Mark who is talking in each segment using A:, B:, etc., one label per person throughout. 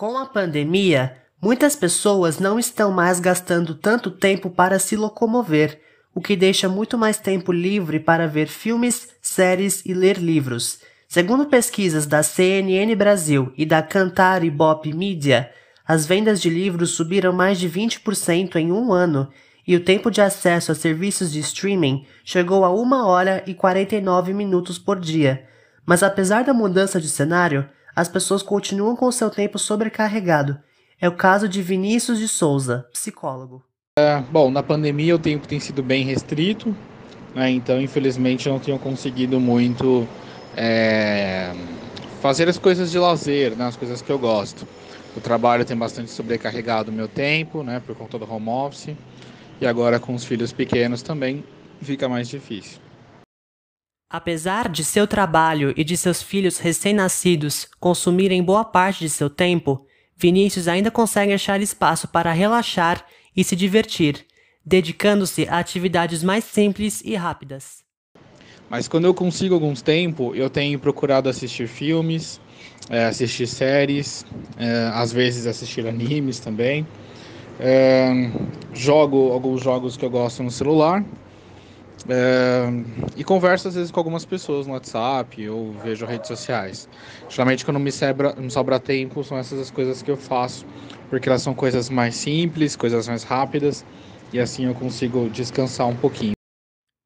A: Com a pandemia, muitas pessoas não estão mais gastando tanto tempo para se locomover, o que deixa muito mais tempo livre para ver filmes, séries e ler livros. Segundo pesquisas da CNN Brasil e da Cantar e Bop Media, as vendas de livros subiram mais de 20% em um ano e o tempo de acesso a serviços de streaming chegou a 1 hora e 49 minutos por dia. Mas apesar da mudança de cenário, as pessoas continuam com seu tempo sobrecarregado. É o caso de Vinícius de Souza, psicólogo.
B: É, bom, na pandemia o tempo tem sido bem restrito, né, então infelizmente eu não tenho conseguido muito é, fazer as coisas de lazer, né, as coisas que eu gosto. O trabalho tem bastante sobrecarregado o meu tempo, né, por conta do home office, e agora com os filhos pequenos também fica mais difícil.
A: Apesar de seu trabalho e de seus filhos recém-nascidos consumirem boa parte de seu tempo, Vinícius ainda consegue achar espaço para relaxar e se divertir, dedicando-se a atividades mais simples e rápidas.
B: Mas quando eu consigo alguns tempo, eu tenho procurado assistir filmes, é, assistir séries, é, às vezes assistir animes também. É, jogo alguns jogos que eu gosto no celular é, e converso às vezes com algumas pessoas no WhatsApp ou vejo redes sociais. Geralmente quando me sobra, me sobra tempo são essas as coisas que eu faço, porque elas são coisas mais simples, coisas mais rápidas e assim eu consigo descansar um pouquinho.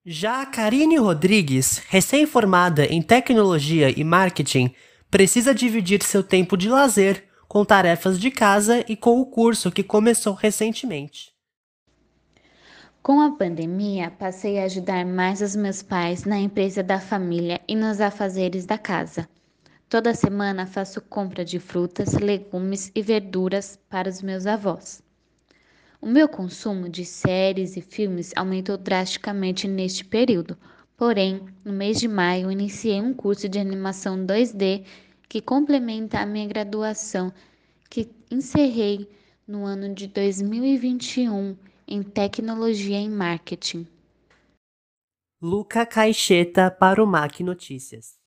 A: Já a Karine Rodrigues, recém-formada em tecnologia e marketing, precisa dividir seu tempo de lazer com tarefas de casa e com o curso que começou recentemente.
C: Com a pandemia, passei a ajudar mais os meus pais na empresa da família e nos afazeres da casa. Toda semana faço compra de frutas, legumes e verduras para os meus avós. O meu consumo de séries e filmes aumentou drasticamente neste período, porém, no mês de maio, iniciei um curso de animação 2D que complementa a minha graduação, que encerrei no ano de 2021 em tecnologia e marketing.
A: Luca Caixeta para o MAC Notícias.